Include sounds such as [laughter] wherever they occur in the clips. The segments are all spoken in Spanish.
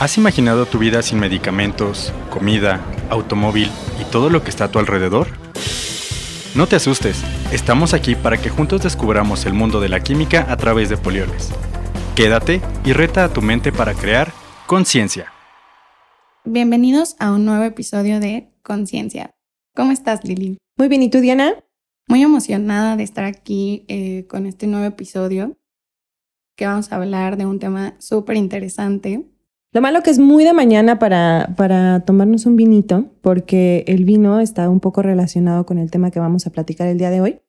¿Has imaginado tu vida sin medicamentos, comida, automóvil y todo lo que está a tu alrededor? No te asustes, estamos aquí para que juntos descubramos el mundo de la química a través de polioles. Quédate y reta a tu mente para crear conciencia. Bienvenidos a un nuevo episodio de Conciencia. ¿Cómo estás, Lili? Muy bien, ¿y tú, Diana? Muy emocionada de estar aquí eh, con este nuevo episodio, que vamos a hablar de un tema súper interesante lo malo que es muy de mañana para, para tomarnos un vinito, porque el vino está un poco relacionado con el tema que vamos a platicar el día de hoy.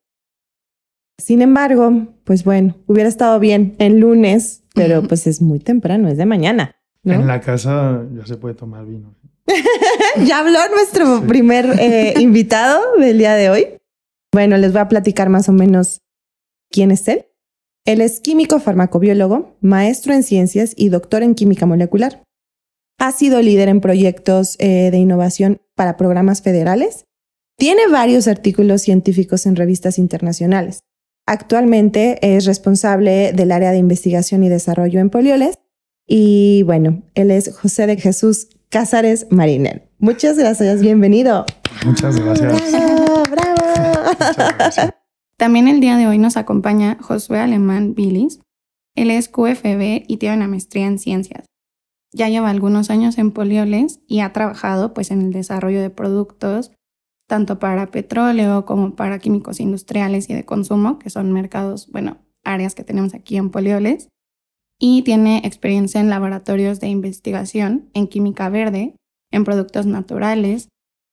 Sin embargo, pues bueno, hubiera estado bien el lunes, pero pues es muy temprano, es de mañana. En la casa ya se puede tomar vino. [laughs] ya habló nuestro primer eh, [laughs] invitado del día de hoy. Bueno, les voy a platicar más o menos quién es él. Él es químico farmacobiólogo, maestro en ciencias y doctor en química molecular. Ha sido líder en proyectos eh, de innovación para programas federales. Tiene varios artículos científicos en revistas internacionales. Actualmente es responsable del área de investigación y desarrollo en polioles. Y bueno, él es José de Jesús Cázares Mariner. Muchas gracias, bienvenido. Muchas gracias. Bravo, bravo. Muchas gracias. También el día de hoy nos acompaña Josué Alemán Billis. Él es QFB y tiene una maestría en ciencias. Ya lleva algunos años en Polioles y ha trabajado pues en el desarrollo de productos tanto para petróleo como para químicos industriales y de consumo, que son mercados, bueno, áreas que tenemos aquí en Polioles. Y tiene experiencia en laboratorios de investigación en química verde, en productos naturales,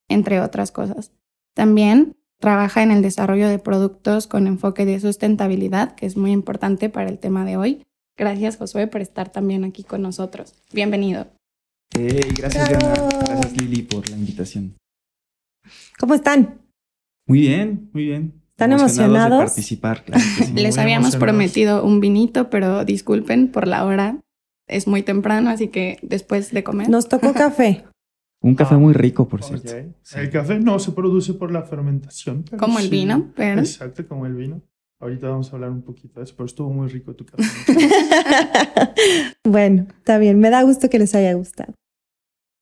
entre otras cosas. También Trabaja en el desarrollo de productos con enfoque de sustentabilidad, que es muy importante para el tema de hoy. Gracias, Josué, por estar también aquí con nosotros. Bienvenido. gracias, Diana. Gracias, Lili, por la invitación. ¿Cómo están? Muy bien, muy bien. ¿Están emocionados? De participar, claro [laughs] Les habíamos prometido un vinito, pero disculpen por la hora. Es muy temprano, así que después de comer. Nos tocó café. Un café ah, muy rico, por cierto. El café no se produce por la fermentación. Como el vino, pero. Exacto, como el vino. Ahorita vamos a hablar un poquito de eso, pero estuvo muy rico tu café. [laughs] bueno, está bien. Me da gusto que les haya gustado.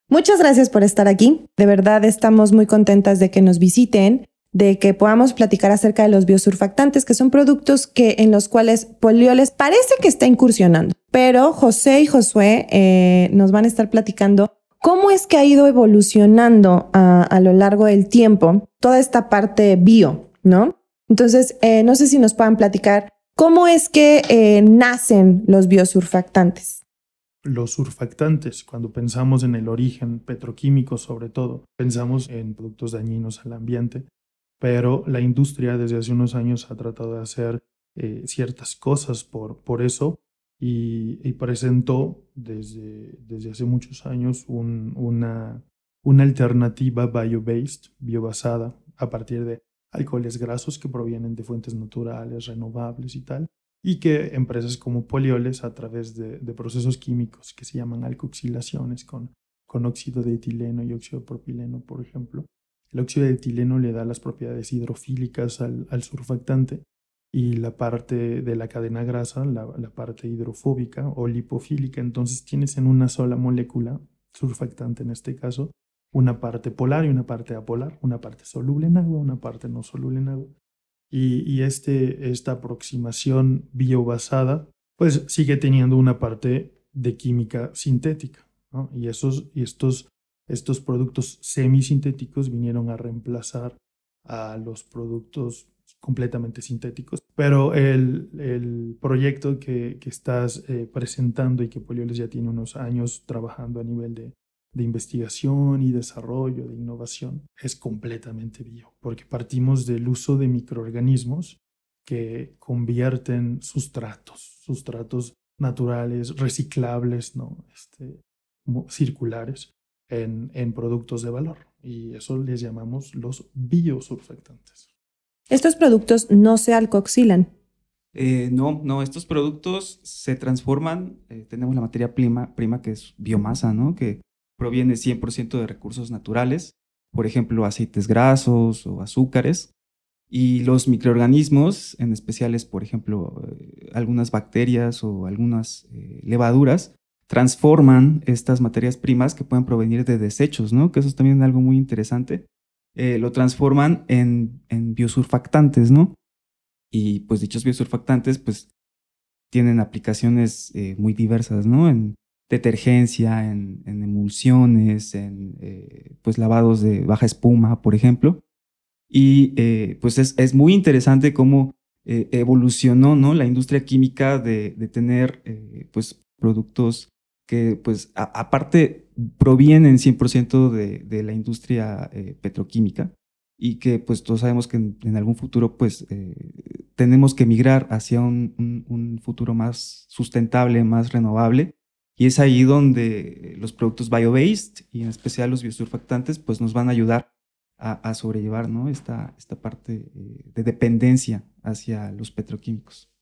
Muchas gracias por estar aquí. De verdad estamos muy contentas de que nos visiten, de que podamos platicar acerca de los biosurfactantes, que son productos que en los cuales Polioles parece que está incursionando. Pero José y Josué eh, nos van a estar platicando ¿Cómo es que ha ido evolucionando a, lo largo del tiempo toda esta parte bio, no? Entonces, eh, no sé si nos puedan platicar cómo es que eh, nacen los biosurfactantes. Los surfactantes, cuando pensamos en el origen petroquímico sobre todo, pensamos en productos dañinos al ambiente, pero la industria desde hace unos años ha tratado de hacer eh, ciertas cosas por, por eso y, presentó desde, desde hace muchos años una, una alternativa bio-based, biobasada, a partir de alcoholes grasos que provienen de fuentes naturales, renovables y tal, y que empresas como Polioles, a través de, procesos químicos que se llaman alcoxilaciones con, con óxido de etileno y óxido de propileno, por ejemplo, el óxido de etileno le da las propiedades hidrofílicas al, al surfactante y la parte de la cadena grasa, la, parte hidrofóbica o lipofílica. Entonces tienes en una sola molécula, surfactante en este caso, una parte polar y una parte apolar, una parte soluble en agua, una parte no soluble en agua. Y, este, esta aproximación biobasada, pues sigue teniendo una parte de química sintética. Y, esos, y estos, estos productos semisintéticos vinieron a reemplazar a los productos completamente sintéticos. Pero el, el proyecto que, que estás eh, presentando y que Polioles ya tiene unos años trabajando a nivel de, de investigación y desarrollo, de innovación, es completamente bio, porque partimos del uso de microorganismos que convierten sustratos, sustratos naturales, reciclables, ¿no? este, circulares, en, en productos de valor. Y eso les llamamos los biosurfactantes. Estos productos no se alcoxilan. Eh, no, no, estos productos se transforman, eh, tenemos la materia prima, prima que es biomasa, ¿no? Que proviene 100% de recursos naturales, por ejemplo, aceites grasos o azúcares, y los microorganismos, en especiales, por ejemplo, eh, algunas bacterias o algunas levaduras, transforman estas materias primas que pueden provenir de desechos, ¿no? Que eso es también algo muy interesante. Eh, lo transforman en, en, biosurfactantes, ¿no? Y pues dichos biosurfactantes, pues tienen aplicaciones eh, muy diversas, ¿no? En detergencia, en, emulsiones, en eh, pues lavados de baja espuma, por ejemplo. Y pues es, es, muy interesante cómo evolucionó, ¿no? La industria química de, de tener pues productos que pues aparte provienen 100% de, de, la industria eh, petroquímica y que pues todos sabemos que en, algún futuro pues eh, tenemos que migrar hacia un, un, futuro más sustentable, más renovable y es ahí donde los productos bio-based y en especial los biosurfactantes pues nos van a ayudar a, a sobrellevar ¿no? esta, esta parte eh, de dependencia hacia los petroquímicos.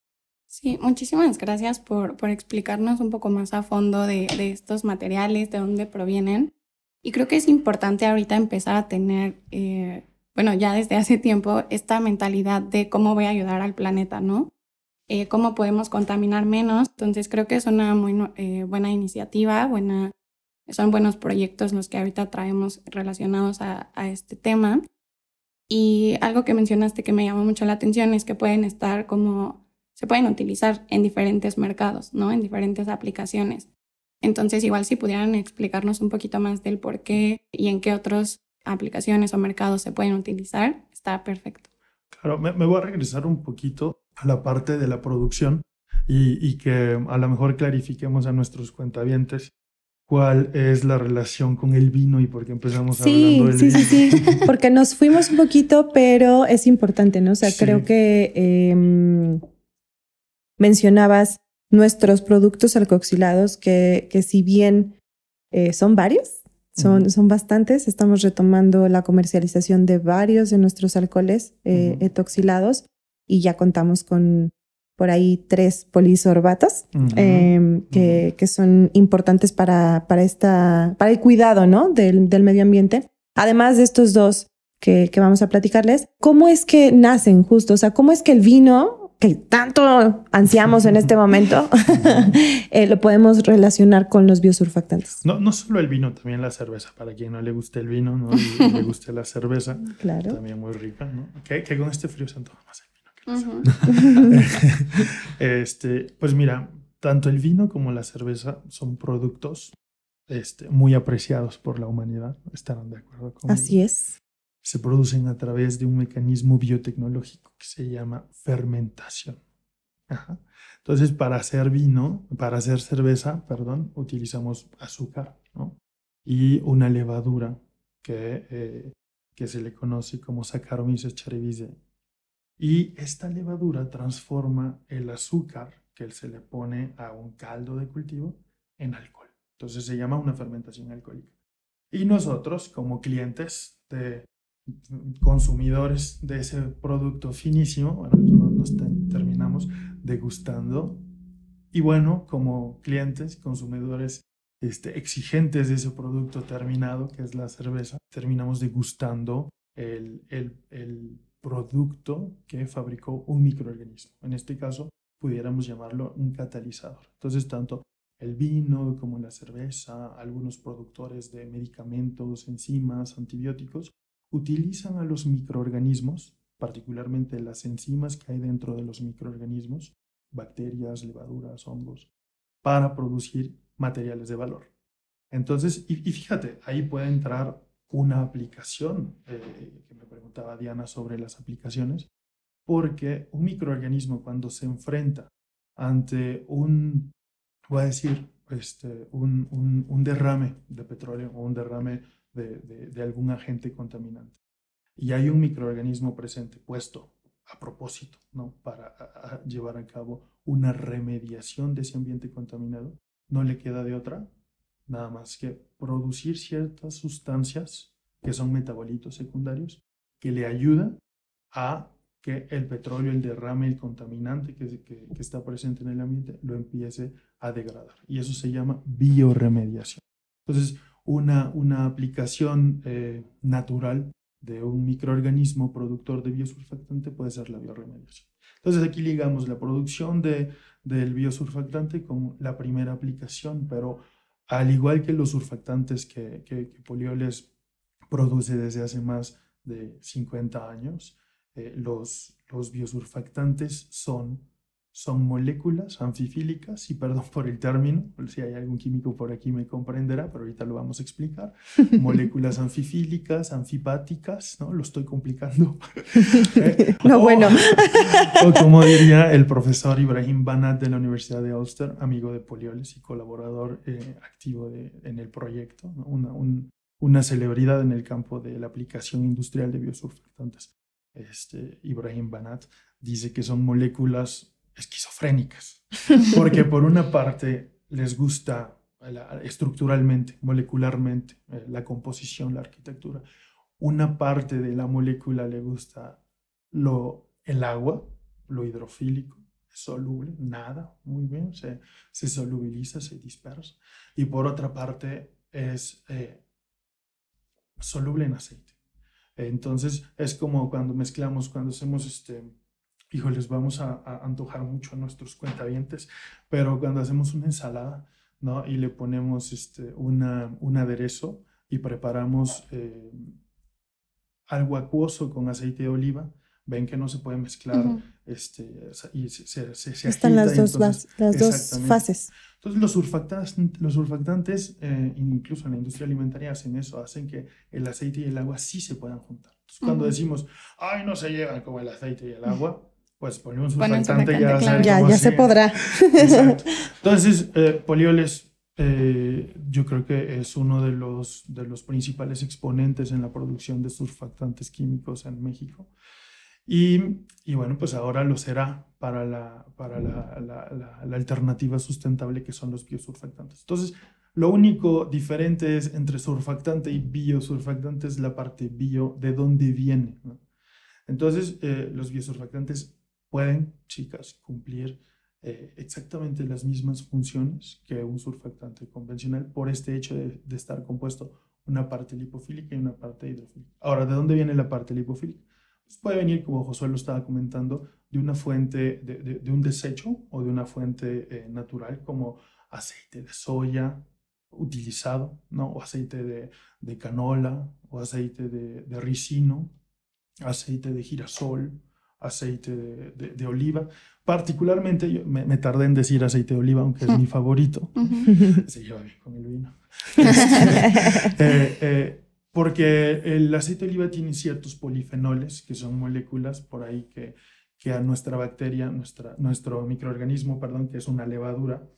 Sí, muchísimas gracias por, por explicarnos un poco más a fondo de, de, estos materiales, de dónde provienen. Y creo que es importante ahorita empezar a tener, eh, bueno, ya desde hace tiempo, esta mentalidad de cómo voy a ayudar al planeta, ¿no? Eh, cómo podemos contaminar menos. Entonces creo que es una muy eh, buena iniciativa, buena, son buenos proyectos los que ahorita traemos relacionados a, a este tema. Y algo que mencionaste que me llamó mucho la atención es que pueden estar como se pueden utilizar en diferentes mercados, ¿no? En diferentes aplicaciones. Entonces, igual si pudieran explicarnos un poquito más del por qué y en qué otras aplicaciones o mercados se pueden utilizar, está perfecto. Claro, me, voy a regresar un poquito a la parte de la producción y, y, que a lo mejor clarifiquemos a nuestros cuentavientes cuál es la relación con el vino y por qué empezamos hablando del sí, vino. Sí, sí, [laughs] sí, porque nos fuimos un poquito, pero es importante, ¿no? O sea, creo que... Eh, mencionabas nuestros productos alcoxilados, que, que si bien eh, son varios, son, son bastantes, estamos retomando la comercialización de varios de nuestros alcoholes eh, etoxilados y ya contamos con por ahí tres polisorbatos em, que, que, son importantes para, para, esta, para el cuidado ¿no? del, del medio ambiente. Además de estos dos que, que, vamos a platicarles, ¿cómo es que nacen justo? O sea, ¿cómo es que el vino que tanto ansiamos en este momento, [laughs] [laughs] eh, lo podemos relacionar con los biosurfactantes. No, no solo el vino, también la cerveza. Para quien no le guste el vino, ¿no? Y [laughs] le guste la cerveza, claro. también muy rica, ¿no? Que, con este frío se antoja más el vino que este, Pues mira, tanto el vino como la cerveza son productos este, muy apreciados por la humanidad. ¿Estarán de acuerdo conmigo? Así es se producen a través de un mecanismo biotecnológico que se llama fermentación. Entonces, para hacer vino, para hacer cerveza, perdón, utilizamos azúcar y una levadura que, eh, que se le conoce como Saccharomyces cerevisiae. Y esta levadura transforma el azúcar que se le pone a un caldo de cultivo en alcohol. Entonces se llama una fermentación alcohólica. Y nosotros, como clientes de consumidores de ese producto finísimo, bueno, nos terminamos degustando. Y bueno, como clientes, consumidores este, exigentes de ese producto terminado, que es la cerveza, terminamos degustando el, el, el producto que fabricó un microorganismo. En este caso, pudiéramos llamarlo un catalizador. Entonces, tanto el vino como la cerveza, algunos productores de medicamentos, enzimas, antibióticos, utilizan a los microorganismos, particularmente las enzimas que hay dentro de los microorganismos, bacterias, levaduras, hongos, para producir materiales de valor. Entonces, y, fíjate, ahí puede entrar una aplicación, eh, que me preguntaba Diana sobre las aplicaciones, porque un microorganismo cuando se enfrenta ante un, voy a decir, este, un, derrame de petróleo o un derrame de, algún agente contaminante. Y hay un microorganismo presente, puesto a propósito, ¿no? Para llevar a cabo una remediación de ese ambiente contaminado, no le queda de otra, nada más que producir ciertas sustancias que son metabolitos secundarios que le ayudan a que el petróleo, el derrame, el contaminante que, que, que, está presente en el ambiente lo empiece a degradar. Y eso se llama bioremediación. Entonces, una, una aplicación eh, natural de un microorganismo productor de biosurfactante puede ser la bioremediación. Entonces aquí ligamos la producción de, del biosurfactante con la primera aplicación, pero al igual que los surfactantes que, que, Polioles produce desde hace más de 50 años, eh, los, los biosurfactantes son son moléculas anfifílicas, y perdón por el término, si hay algún químico por aquí me comprenderá, pero ahorita lo vamos a explicar. [laughs] Moléculas anfifílicas, anfipáticas, ¿no? Lo estoy complicando. [laughs] ¿Eh? No, bueno. [laughs] o como diría el profesor Ibrahim Banat de la Universidad de Ulster, amigo de Polioles y colaborador eh, activo de, en el proyecto, una, una celebridad en el campo de la aplicación industrial de biosurfactantes. Este, Ibrahim Banat dice que son moléculas esquizofrénicas, [laughs] porque por una parte les gusta estructuralmente, molecularmente, eh, la composición, la arquitectura. Una parte de la molécula le gusta lo, el agua, lo hidrofílico, soluble, nada, muy bien, se, se solubiliza, se dispersa. Y por otra parte es eh, soluble en aceite. Entonces es como cuando mezclamos, cuando hacemos este, híjoles, vamos a, antojar mucho a nuestros cuentavientes, pero cuando hacemos una ensalada, ¿no? Y le ponemos este, una, un aderezo y preparamos eh, algo acuoso con aceite de oliva, ven que no se puede mezclar este, y se, se, Están las, dos, las dos fases. Entonces los surfactantes, los surfactantes eh, incluso en la industria alimentaria hacen eso, hacen que el aceite y el agua sí se puedan juntar. Entonces, cuando decimos, ay, no se llevan como el aceite y el agua, pues ponemos un surfactante ya, ya, ya se podrá. Entonces, eh, polioles eh, yo creo que es uno de los, de los principales exponentes en la producción de surfactantes químicos en México. Y, y bueno, pues ahora lo será para, la, para la, la, la, alternativa sustentable que son los biosurfactantes. Entonces, lo único diferente es entre surfactante y biosurfactante es la parte bio, de dónde viene. Entonces, eh, los biosurfactantes pueden, chicas, cumplir eh, exactamente las mismas funciones que un surfactante convencional por este hecho de, estar compuesto una parte lipofílica y una parte hidrofílica. Ahora, ¿de dónde viene la parte lipofílica? Pues puede venir, como Josué lo estaba comentando, de una fuente, de, un desecho o de una fuente eh, natural como aceite de soya utilizado, ¿no? o aceite de, de canola, o aceite de, ricino, aceite de girasol, aceite de, oliva. Particularmente, yo me, tardé en decir aceite de oliva, aunque es mi [laughs] favorito. [laughs] Se lleva bien con el vino. [laughs] Eh, eh, porque el aceite de oliva tiene ciertos polifenoles, que son moléculas por ahí que, que a nuestra bacteria, nuestra, nuestro microorganismo, perdón, que es una levadura,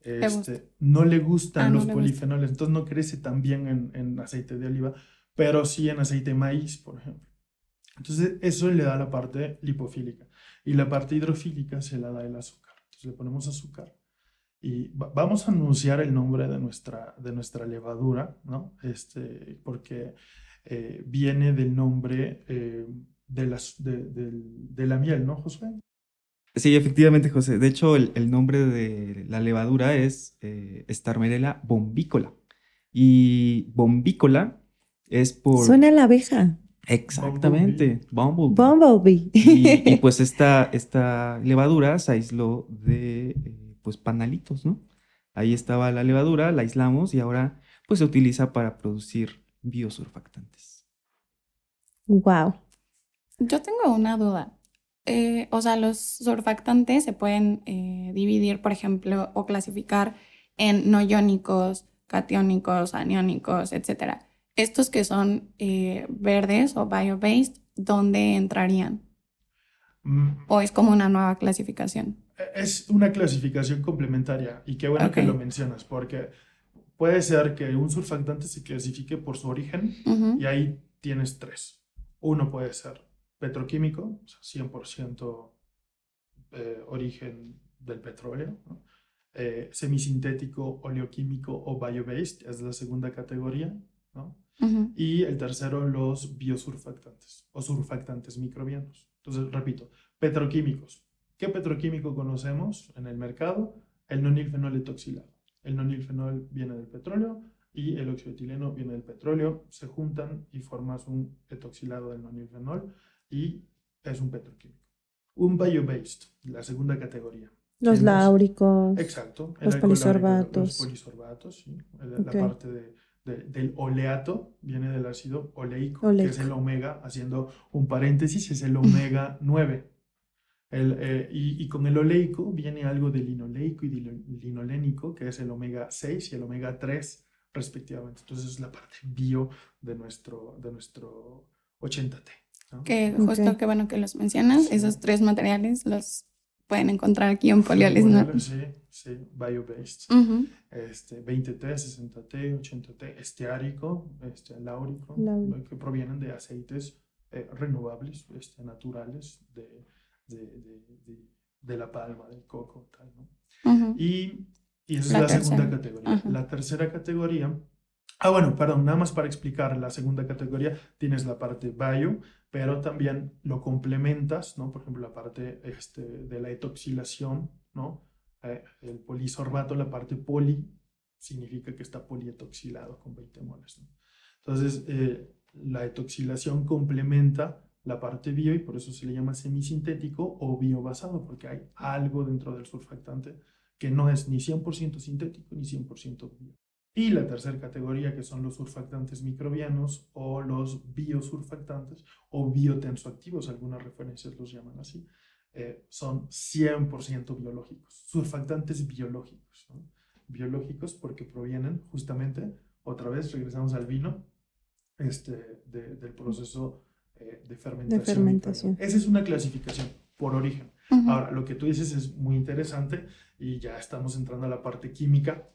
este, no le gustan ah, los polifenoles, entonces no crece tan bien en, en aceite de oliva, pero sí en aceite de maíz, por ejemplo. Entonces, eso le da la parte lipofílica. Y la parte hidrofílica se la da el azúcar. Entonces, le ponemos azúcar. Y vamos a anunciar el nombre de nuestra, de nuestra levadura, ¿no? Este, porque eh, viene del nombre eh, de, las, de, la miel, ¿no, José? Sí, efectivamente, José. De hecho, el, nombre de la levadura es eh, Starmerella bombícola. Y bombícola es por... Suena la abeja. Exactamente, Bumblebee. Bumblebee. Y, [laughs] pues esta, esta levadura se aisló de eh, pues panalitos, ¿no? Ahí estaba la levadura, la aislamos y ahora pues se utiliza para producir biosurfactantes. Wow. Yo tengo una duda. Eh, o sea, los surfactantes se pueden eh, dividir, por ejemplo, o clasificar en no iónicos, catiónicos, aniónicos, etcétera estos que son eh, verdes o bio-based, ¿dónde entrarían? Mm. ¿O es como una nueva clasificación? Es una clasificación complementaria y qué bueno que lo mencionas, porque puede ser que un surfactante se clasifique por su origen y ahí tienes tres. Uno puede ser petroquímico, o sea, 100% eh, origen del petróleo, eh, semisintético, oleoquímico o bio-based, es la segunda categoría, ¿no? Y el tercero, los biosurfactantes o surfactantes microbianos. Entonces, repito, petroquímicos. ¿Qué petroquímico conocemos en el mercado? El nonilfenol etoxilado. El nonilfenol viene del petróleo y el óxido etileno viene del petróleo. Se juntan y formas un etoxilado del nonilfenol y es un petroquímico. Un bio-based, la segunda categoría. Los láuricos. Exacto. Los polisorbatos. Los polisorbatos, sí. La parte de- de- del oleato viene del ácido oleico, que Oleico. es el omega, haciendo un paréntesis, es el omega 9. El, eh, y, y con el oleico viene algo de linoleico y lino- linolénico, que es el omega 6 y el omega 3 respectivamente. Entonces es la parte bio de nuestro, de nuestro 80T. ¿no? Que justo Ok. qué bueno que los mencionas. Sí. Esos tres materiales los pueden encontrar aquí en Polioles, ¿no? Sí, sí, bio-based. Ujú. este, 20T, 60T, 80T, esteárico, este, eh, que provienen de aceites eh, renovables, este, naturales, de, de, de- de- la palma, del coco, tal, ¿no? Y, y esa es La segunda categoría. La tercera categoría, ah, bueno, perdón, nada más para explicar la segunda categoría, tienes la parte bio, pero también lo complementas, ¿no? Por ejemplo, la parte este, de la etoxilación, ¿no? Eh, el polisorbato, la parte poli, significa que está polietoxilado con 20 moles, ¿no? Entonces, eh, la etoxilación complementa la parte bio y por eso se le llama semisintético o biobasado, porque hay algo dentro del surfactante que no es ni 100% sintético ni 100% bio. Y la tercera categoría, que son los surfactantes microbianos o los biosurfactantes o biotensoactivos, algunas referencias los llaman así, eh, son 100% biológicos, surfactantes biológicos. ¿no? Biológicos porque provienen justamente, otra vez regresamos al vino, este, de- del proceso eh, de fermentación. Esa es una clasificación por origen. Ahora, lo que tú dices es muy interesante y ya estamos entrando a la parte química,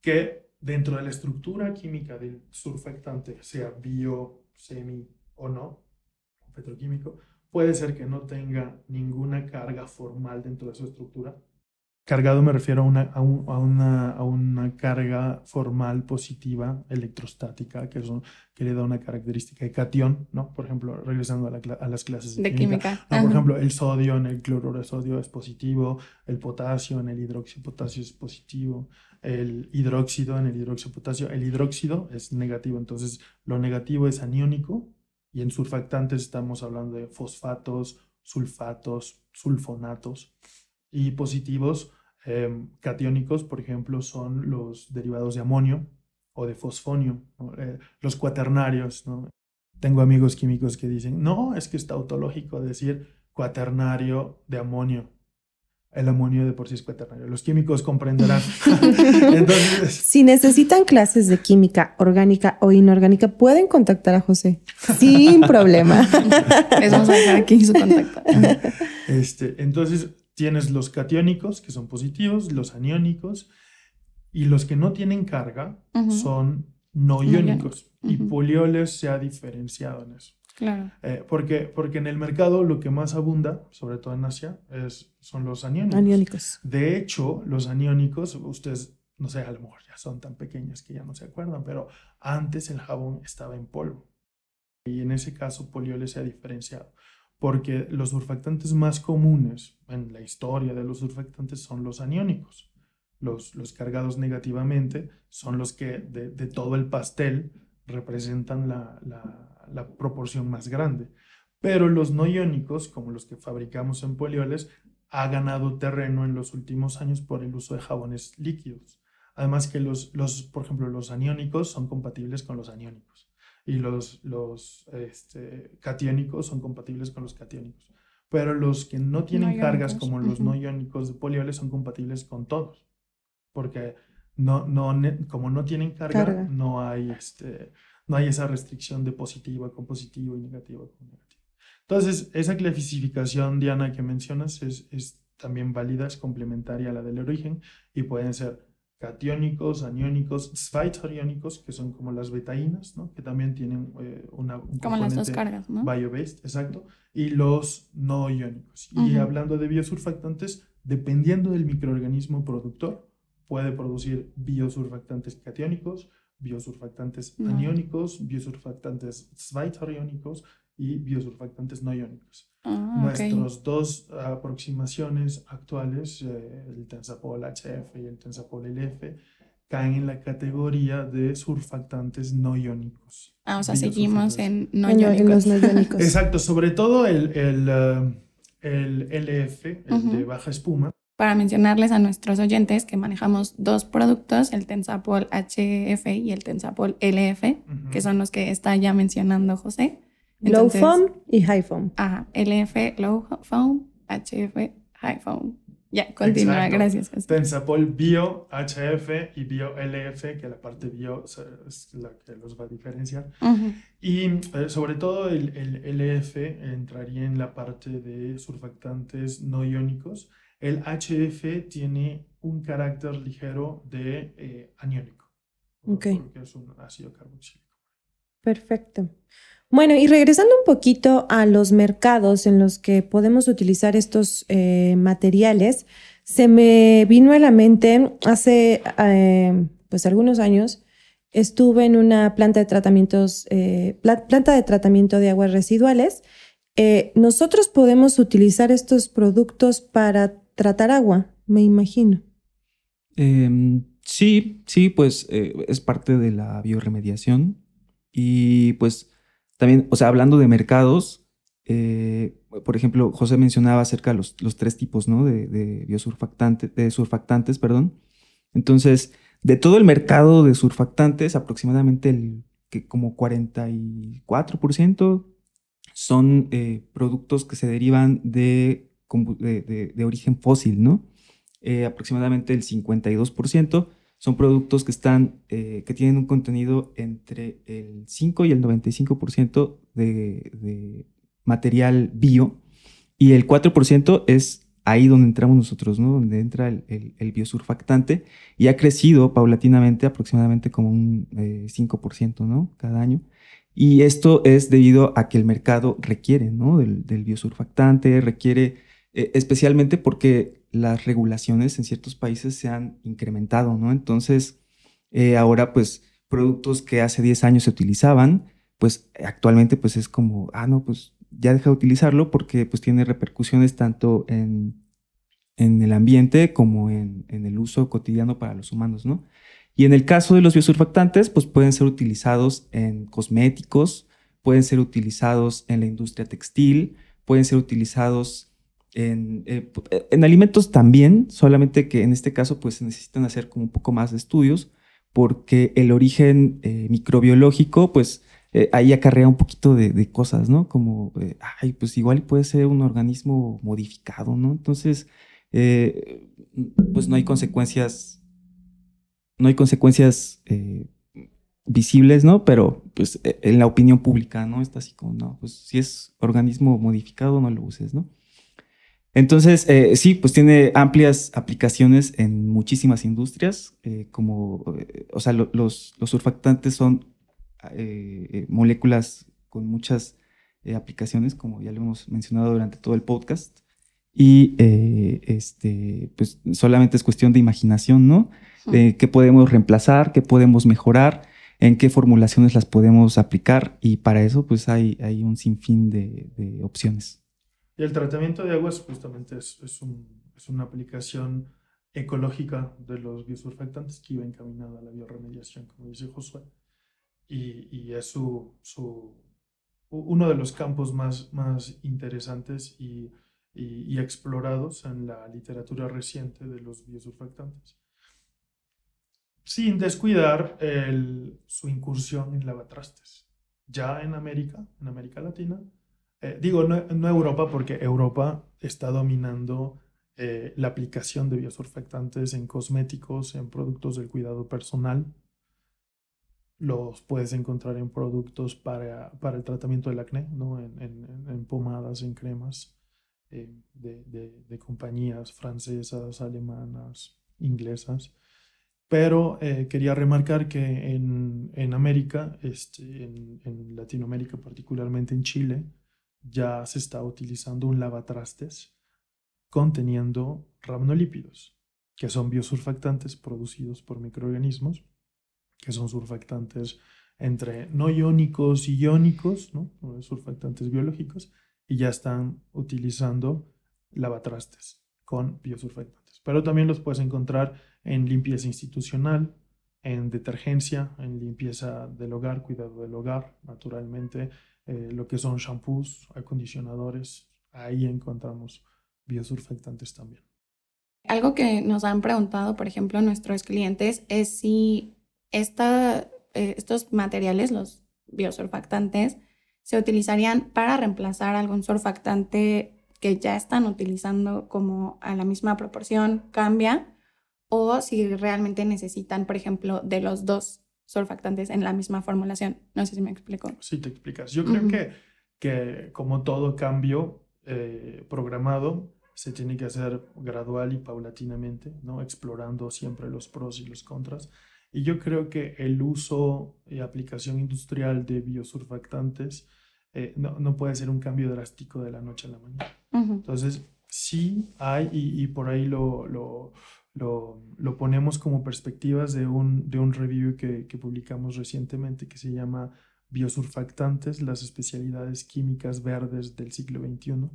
que dentro de la estructura química del surfactante, sea bio, semi o no, petroquímico, puede ser que no tenga ninguna carga formal dentro de su estructura. Cargado me refiero a una, a un- a una, a una carga formal positiva electrostática que, son, que le da una característica de cation, ¿no? Por ejemplo, regresando a, la las clases de, De química. no, por Ajá. ejemplo, el sodio en el cloruro de sodio es positivo, el potasio en el hidróxido de potasio es positivo, el hidróxido en el hidróxido de potasio, el hidróxido es negativo, entonces lo negativo es aniónico y en surfactantes estamos hablando de fosfatos, sulfatos, sulfonatos y positivos eh, catiónicos, por ejemplo, son los derivados de amonio o de fosfonio, ¿no? Eh, los cuaternarios, ¿no? Tengo amigos químicos que dicen, no, es que es tautológico decir cuaternario de amonio. El amonio de por sí es cuaternario. Los químicos comprenderán. [laughs] [laughs] Entonces, Si necesitan clases de química orgánica o inorgánica, pueden contactar a José sin problema. Les vamos a dejar aquí su contacto. este, entonces tienes los catiónicos, que son positivos, los aniónicos, y los que no tienen carga son no iónicos. Y polioles se ha diferenciado en eso. Claro. Eh, porque, porque en el mercado lo que más abunda, sobre todo en Asia, es, son los aniónicos. Aniónicos. De hecho, los aniónicos, ustedes, no sé, a lo mejor ya son tan pequeños que ya no se acuerdan, pero antes el jabón estaba en polvo. Y en ese caso, polioles se ha diferenciado. Porque los surfactantes más comunes en la historia de los surfactantes son los aniónicos. Los, cargados negativamente son los que de, todo el pastel representan la, proporción más grande. Pero los no iónicos, como los que fabricamos en polioles, ha ganado terreno en los últimos años por el uso de jabones líquidos. Además que los por ejemplo, los aniónicos son compatibles con los aniónicos y los, los este, catiónicos son compatibles con los catiónicos. Pero los que no tienen No cargas como los ujú. no iónicos de polioles son compatibles con todos. Porque no, no, como no tienen carga, Carga. No, hay este, no hay esa restricción de positiva con positivo y negativa con negativo. Entonces, esa clasificación, Diana, que mencionas es, es también válida, es complementaria a la del origen y pueden ser catiónicos, aniónicos, zweiteriónicos, que son como las betaínas, ¿no? que también tienen eh, una, un Como las dos cargas, ¿no? bio-based, exacto, y los no iónicos. Y hablando de biosurfactantes, dependiendo del microorganismo productor, puede producir biosurfactantes catiónicos, biosurfactantes No. aniónicos, biosurfactantes zweiteriónicos y biosurfactantes no iónicos. Ah, ok. Nuestras dos aproximaciones actuales, eh, el Tensapol HF y el Tensapol LF, caen en la categoría de surfactantes no iónicos. Ah, o sea, seguimos en no En lo- en iónicos. los no iónicos. [laughs] Exacto, sobre todo el, el, eh, el LF, el de baja espuma. Para mencionarles a nuestros oyentes que manejamos dos productos, el Tensapol HF y el Tensapol LF, que son los que está ya mencionando José. Low foam y high foam. Ajá, LF, low foam, HF, high foam. Ya, continúa, gracias. Tensapol Bio HF y Bio LF, que la parte bio es la que los va a diferenciar. Y eh, sobre todo el, el, LF entraría en la parte de surfactantes no iónicos. El HF tiene un carácter ligero de eh, aniónico, okay. porque es un ácido carboxílico. Perfecto. Bueno, y regresando un poquito a los mercados en los que podemos utilizar estos eh, materiales, se me vino a la mente hace eh, pues algunos años estuve en una planta de tratamientos, eh, planta de tratamiento de aguas residuales. nosotros podemos utilizar estos productos para tratar agua, me imagino. Em, sí, sí, pues es parte de la bioremediación y pues también, o sea, hablando de mercados, eh, por ejemplo, José mencionaba acerca de los, los tres tipos, ¿no? De, de biosurfactantes, de surfactantes, perdón. Entonces, de todo el mercado de surfactantes, aproximadamente el que como 44% son eh, productos que se derivan de, de, origen fósil, ¿no? Eh, aproximadamente el 52% son productos que están, eh, que tienen un contenido entre el 5 y el 95% de, de material bio y el 4% es ahí donde entramos nosotros, ¿no? Donde entra el, biosurfactante y ha crecido paulatinamente aproximadamente como un 5%, eh, ¿no? Cada año. Y esto es debido a que el mercado requiere, ¿no? Del, biosurfactante, requiere, eh, especialmente porque las regulaciones en ciertos países se han incrementado, ¿no? Entonces, eh, ahora pues productos que hace 10 años se utilizaban, pues actualmente pues es como, ah, no, pues ya deja de utilizarlo porque pues tiene repercusiones tanto en, en el ambiente como en, en, el uso cotidiano para los humanos, ¿no? Y en el caso de los biosurfactantes, pues pueden ser utilizados en cosméticos, pueden ser utilizados en la industria textil, pueden ser utilizados en, eh, eh, en, alimentos también, solamente que en este caso pues se necesitan hacer como un poco más de estudios porque el origen eh, microbiológico pues ahí acarrea un poquito de, cosas, ¿no? Como, ay, pues igual puede ser un organismo modificado, ¿no? Entonces, pues no hay consecuencias, no hay consecuencias visibles, ¿no? Pero pues en la opinión pública, ¿no? Está así como, no, pues si es organismo modificado, no lo uses, ¿no? Entonces, eh, sí, pues tiene amplias aplicaciones en muchísimas industrias, eh, como, eh, o sea, los, los, surfactantes son moléculas con muchas aplicaciones, como ya lo hemos mencionado durante todo el podcast. Y este, pues solamente es cuestión de imaginación, ¿no? ¿Qué podemos reemplazar? ¿Qué podemos mejorar? ¿En qué formulaciones las podemos aplicar? Y para eso, pues hay, hay un sinfín de opciones. Y el tratamiento de aguas justamente es, es, un, es una aplicación ecológica de los biosurfactantes que iba encaminada a la bioremediación, como dice Josué. Y, y es su, su, uno de los campos más, más interesantes y, y, explorados en la literatura reciente de los biosurfactantes. Sin descuidar el, su incursión en lavatrastes. Ya en América, en América Latina, eh, digo, no, Europa, porque Europa está dominando eh, la aplicación de biosurfactantes en cosméticos, en productos del cuidado personal. Los puedes encontrar en productos para, para el tratamiento del acné, ¿no? en, en, pomadas, en cremas eh, de, de, compañías francesas, alemanas, inglesas. Pero quería remarcar que en, en América, este, en, en Latinoamérica, particularmente en Chile, ya se está utilizando un lavatrastes conteniendo ramnolípidos, que son biosurfactantes producidos por microorganismos, que son surfactantes entre no iónicos y iónicos, ¿no? surfactantes biológicos, y ya están utilizando lavatrastes con biosurfactantes. Pero también los puedes encontrar en limpieza institucional, en detergencia, en limpieza del hogar, cuidado del hogar, naturalmente, eh, lo que son shampoos, acondicionadores, Ahí encontramos biosurfactantes también. Algo que nos han preguntado, por ejemplo, nuestros clientes es si esta, eh, estos materiales, los biosurfactantes, se utilizarían para reemplazar algún surfactante que ya están utilizando como a la misma proporción, cambia, o si realmente necesitan, por ejemplo, de los dos surfactantes en la misma formulación. No sé si me explico. Sí, te explicas. Yo creo que, que como todo cambio eh, programado, se tiene que hacer gradual y paulatinamente, ¿no? explorando siempre los pros y los contras. Y yo creo que el uso y aplicación industrial de biosurfactantes eh, no, no, puede ser un cambio drástico de la noche a la mañana. Entonces, sí hay, y, y por ahí lo, lo, lo, lo, ponemos como perspectivas de un, de un review que, que publicamos recientemente que se llama Biosurfactantes, las especialidades químicas verdes del siglo XXI.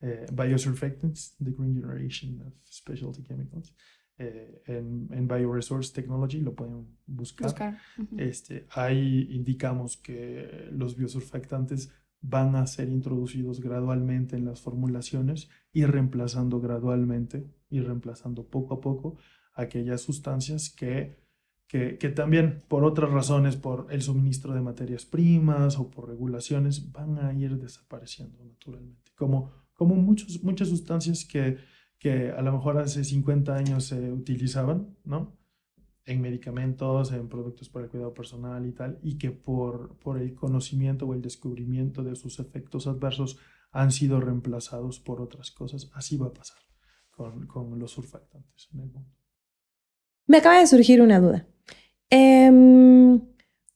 Eh, biosurfactants, the green generation of specialty chemicals. Eh, en, en, Bioresource Technology, lo pueden buscar. este, ahí indicamos que los biosurfactantes van a ser introducidos gradualmente en las formulaciones y reemplazando gradualmente y reemplazando poco a poco aquellas sustancias que, que, también por otras razones, por el suministro de materias primas o por regulaciones, van a ir desapareciendo naturalmente, como, como muchos, muchas sustancias que que a lo mejor hace 50 años se utilizaban, ¿no? En medicamentos, en productos para el cuidado personal y tal, y que por, por el conocimiento o el descubrimiento de sus efectos adversos han sido reemplazados por otras cosas. Así va a pasar con, con los surfactantes en el mundo. Me acaba de surgir una duda. Eh,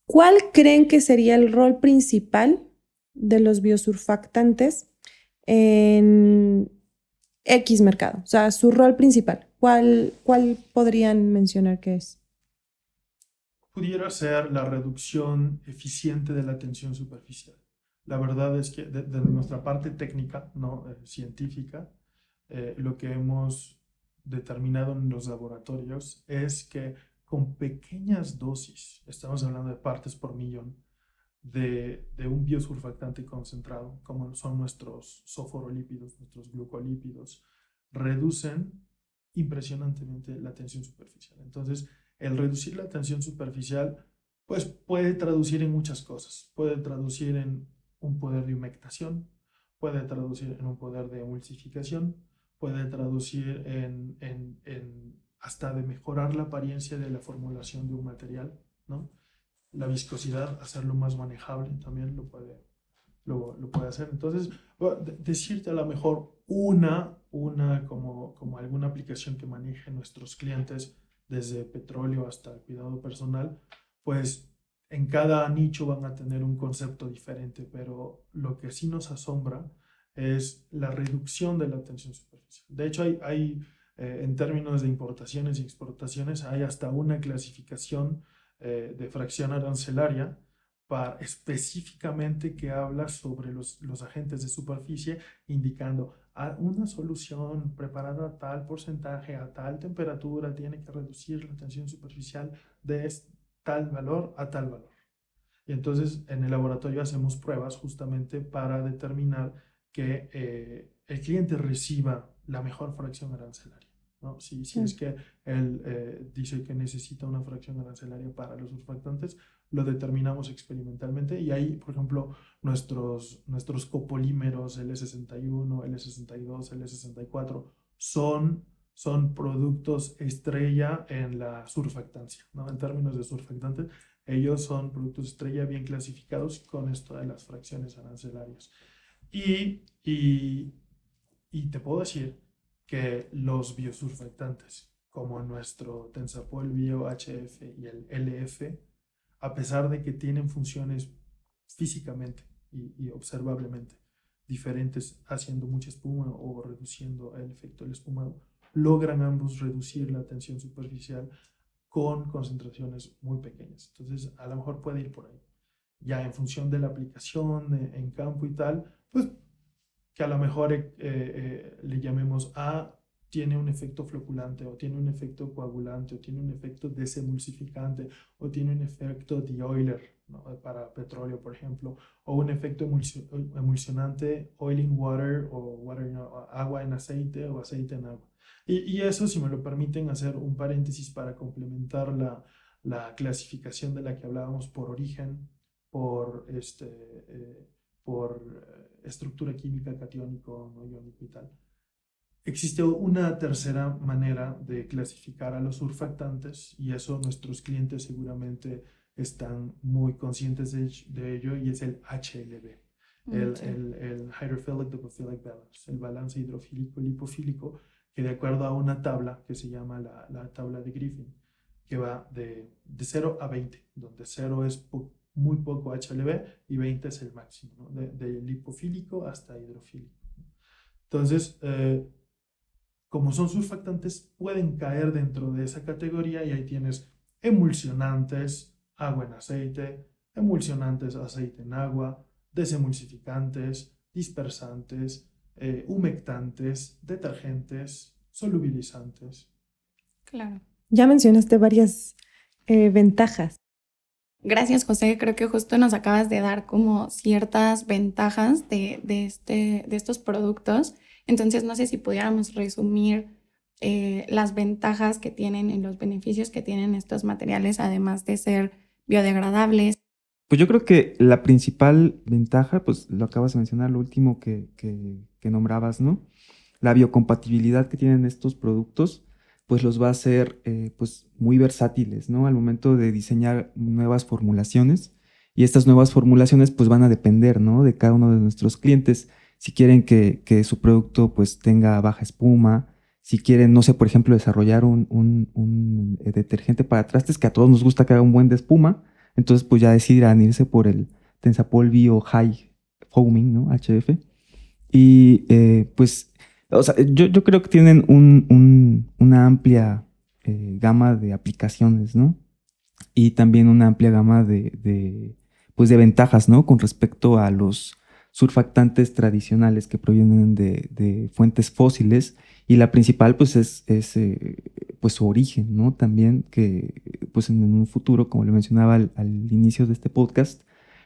¿Cuál creen que sería el rol principal de los biosurfactantes en X mercado, o sea, su rol principal. ¿Cuál, cuál podrían mencionar que es? Pudiera ser la reducción eficiente de la tensión superficial. La verdad es que desde nuestra parte técnica, no eh, científica, eh, lo que hemos determinado en los laboratorios es que con pequeñas dosis, estamos hablando de partes por millón, de, un biosurfactante concentrado, como son nuestros soforolípidos, nuestros glucolípidos, reducen impresionantemente la tensión superficial. Entonces, el reducir la tensión superficial, pues puede traducir en muchas cosas. Puede traducir en un poder de humectación, puede traducir en un poder de emulsificación, puede traducir en, en, en hasta de mejorar la apariencia de la formulación de un material, ¿no? la viscosidad, hacerlo más manejable también lo puede, lo, lo puede hacer. Entonces, decirte a lo mejor una, una como, como alguna aplicación que maneje nuestros clientes, desde petróleo hasta cuidado personal, pues en cada nicho van a tener un concepto diferente, pero lo que sí nos asombra es la reducción de la tensión superficial. De hecho, hay, hay eh, en términos de importaciones y exportaciones, hay hasta una clasificación eh, de fracción arancelaria para, específicamente que habla sobre los, los agentes de superficie, indicando a ah, una solución preparada a tal porcentaje, a tal temperatura, tiene que reducir la tensión superficial de tal valor a tal valor. Y entonces en el laboratorio hacemos pruebas justamente para determinar que eh, el cliente reciba la mejor fracción arancelaria. Si, si es que él eh, dice que necesita una fracción arancelaria para los surfactantes, lo determinamos experimentalmente y ahí, por ejemplo, nuestros, nuestros copolímeros L61, L62, L64 son, son productos estrella en la surfactancia, ¿no? En términos de surfactantes, ellos son productos estrella bien clasificados con esto de las fracciones arancelarias. Y, y, y te puedo decir que los biosurfactantes, como nuestro Tensapol Bio HF y el LF, a pesar de que tienen funciones físicamente y, observablemente diferentes, haciendo mucha espuma o reduciendo el efecto del espumado, logran ambos reducir la tensión superficial con concentraciones muy pequeñas. Entonces, a lo mejor puede ir por ahí. Ya en función de la aplicación en campo y tal, pues que a lo mejor eh, eh, le llamemos A tiene un efecto floculante o tiene un efecto coagulante o tiene un efecto desemulsificante o tiene un efecto de Euler para petróleo, por ejemplo, o un efecto emulsionante oil in water o water agua en aceite o aceite en agua. Y, y, eso, si me lo permiten, hacer un paréntesis para complementar la, la clasificación de la que hablábamos por origen, por, este, eh, por eh, estructura química, catiónico, no iónico y tal. Existe una tercera manera de clasificar a los surfactantes y eso nuestros clientes seguramente están muy conscientes de, ello y es el HLB, el, el, el, Hydrophilic Lipophilic Balance, el balance hidrofílico lipofílico, que de acuerdo a una tabla que se llama la, la tabla de Griffin, que va de, de 0 a 20, donde 0 es muy poco HLB y 20 es el máximo, de, lipofílico hasta hidrofílico. Entonces, eh, como son surfactantes, pueden caer dentro de esa categoría y ahí tienes emulsionantes, agua en aceite, emulsionantes, aceite en agua, desemulsificantes, dispersantes, eh, humectantes, detergentes, solubilizantes. Claro. Ya mencionaste varias eh, ventajas. Gracias, José. Creo que justo nos acabas de dar como ciertas ventajas de, de, este, de estos productos entonces, no sé si pudiéramos resumir eh, las ventajas que tienen y los beneficios que tienen estos materiales, además de ser biodegradables. Pues yo creo que la principal ventaja, pues lo acabas de mencionar, lo último que, que, nombrabas, ¿no? La biocompatibilidad que tienen estos productos, pues los va a hacer eh, pues muy versátiles, ¿no? Al momento de diseñar nuevas formulaciones. Y estas nuevas formulaciones pues van a depender, ¿no? De cada uno de nuestros clientes si quieren que, su producto pues tenga baja espuma, si quieren, no sé, por ejemplo, desarrollar un, eh, detergente para trastes que a todos nos gusta que haga un buen de espuma, entonces pues ya decidirán irse por el Tensapol Bio High Foaming, ¿no? HF. Y eh, pues, o sea, yo, creo que tienen una amplia eh, gama de aplicaciones, ¿no? Y también una amplia gama de, de, pues de ventajas, ¿no? Con respecto a los surfactantes tradicionales que provienen de, fuentes fósiles y la principal pues es, eh, pues su origen, ¿no? También que pues en un futuro, como le mencionaba al, inicio de este podcast,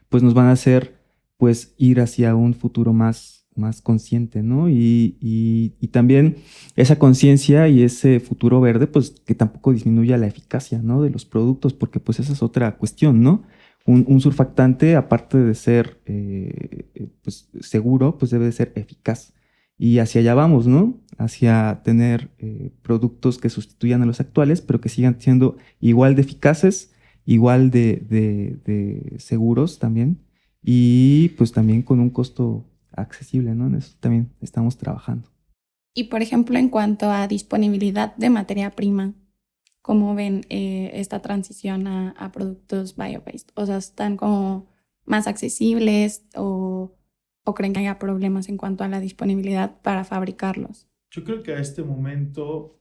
pues nos van a hacer pues ir hacia un futuro más, más consciente, ¿no? Y, y también esa conciencia y ese futuro verde pues que tampoco disminuya la eficacia, ¿no? De los productos, porque pues esa es otra cuestión, ¿no? un, surfactante, aparte de ser eh, pues, seguro, pues debe de ser eficaz. Y hacia allá vamos, ¿no? Hacia tener eh, productos que sustituyan a los actuales, pero que sigan siendo igual de eficaces, igual de, seguros también, y pues también con un costo accesible, ¿no? En eso también estamos trabajando. Y por ejemplo, en cuanto a disponibilidad de materia prima, cómo ven eh, esta transición a, productos bio-based. O sea, ¿están como más accesibles o, creen que haya problemas en cuanto a la disponibilidad para fabricarlos? Yo creo que a este momento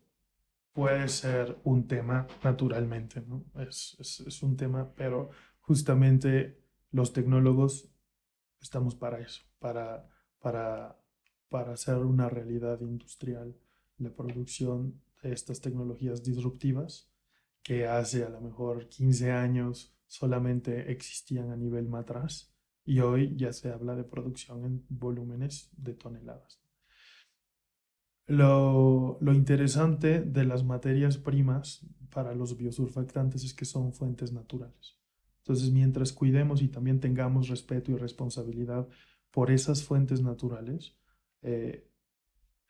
puede ser un tema naturalmente, ¿no? Es, es, un tema, pero justamente los tecnólogos estamos para eso, para, para, para hacer una realidad industrial la producción estas tecnologías disruptivas que hace a lo mejor 15 años solamente existían a nivel matraz y hoy ya se habla de producción en volúmenes de toneladas. Lo, lo, interesante de las materias primas para los biosurfactantes es que son fuentes naturales. Entonces, mientras cuidemos y también tengamos respeto y responsabilidad por esas fuentes naturales, eh,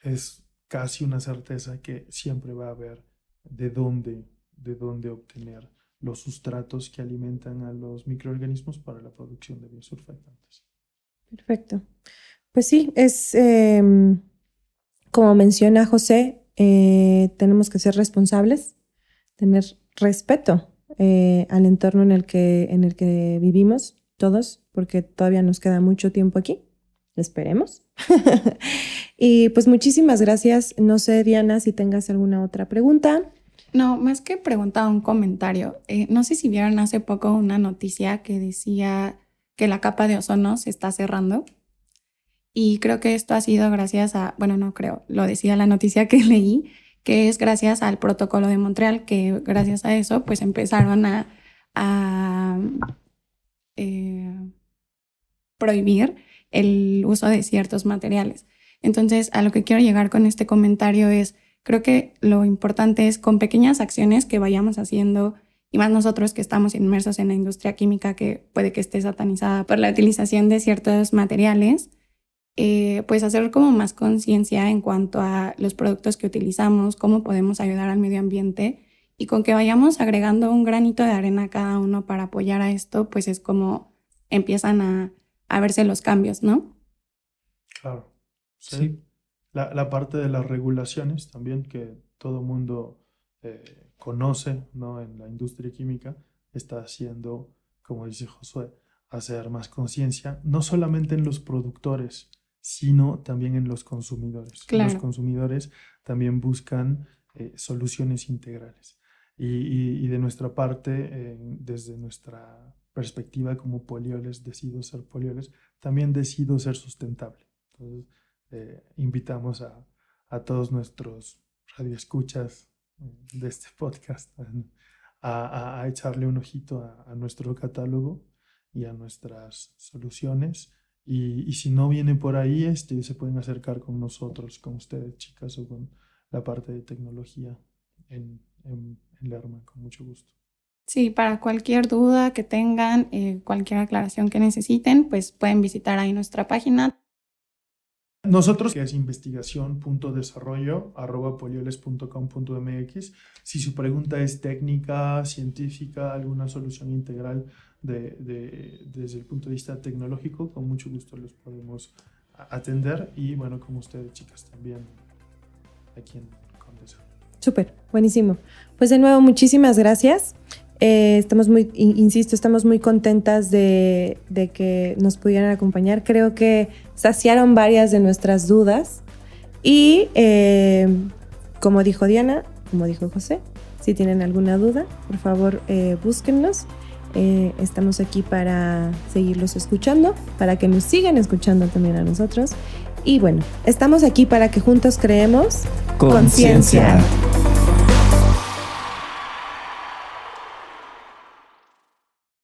es casi una certeza que siempre va a haber de dónde, de dónde obtener los sustratos que alimentan a los microorganismos para la producción de biosurfactantes. Perfecto. Pues sí, es em, como menciona José, eh, tenemos que ser responsables, tener respeto eh, al entorno en el, que, en el que vivimos todos, porque todavía nos queda mucho tiempo aquí. Esperemos. [laughs] y pues muchísimas gracias. No sé, Diana, si tengas alguna otra pregunta. No, más que pregunta, un comentario. Eh, no sé si vieron hace poco una noticia que decía que la capa de ozono se está cerrando Y creo que esto ha sido gracias a, bueno, no creo, lo decía la noticia que [laughs] leí, que es gracias al protocolo de Montreal, que gracias a eso pues empezaron a, eh, prohibir el uso de ciertos materiales. Entonces, a lo que quiero llegar con este comentario es, creo que lo importante es con pequeñas acciones que vayamos haciendo, y más nosotros que estamos inmersos en la industria química que puede que esté satanizada por la utilización de ciertos materiales, eh, pues hacer como más conciencia en cuanto a los productos que utilizamos, cómo podemos ayudar al medio ambiente y con que vayamos agregando un granito de arena a cada uno para apoyar a esto, pues es como empiezan a, verse los cambios, ¿no? Claro. Sí. La, parte de las regulaciones también que todo mundo eh, conoce ¿no? en la industria química está haciendo, como dice Josué, hacer más conciencia, no solamente en los productores, sino también en los consumidores. Los consumidores también buscan eh, soluciones integrales. Y, de nuestra parte, eh, desde nuestra perspectiva como polioles, decido ser polioles, también decido ser sustentable. Entonces, eh, invitamos a, todos nuestros radioescuchas de este podcast a, echarle un ojito a nuestro catálogo y a nuestras soluciones y, si no viene por ahí, este, se pueden acercar con nosotros, con ustedes, chicas, o con la parte de tecnología en, en, Lerma, con mucho gusto. Sí, para cualquier duda que tengan, eh, cualquier aclaración que necesiten, pues pueden visitar ahí nuestra página. Nosotros, que es investigación.desarrollo, arroba polioles.com.mx, si su pregunta es técnica, científica, alguna solución integral, de, desde el punto de vista tecnológico, con mucho gusto los podemos atender y bueno, como ustedes chicas también aquí en Condesa. Súper, buenísimo. Pues de nuevo, muchísimas gracias. Eh, estamos muy, insisto, estamos muy contentas de, de, que nos pudieran acompañar. Creo que saciaron varias de nuestras dudas. Y eh, como dijo Diana, como dijo José, si tienen alguna duda, por favor eh, búsquennos. Eh, estamos aquí para seguirlos escuchando, para que nos sigan escuchando también a nosotros. Y bueno, estamos aquí para que juntos creemos conciencia.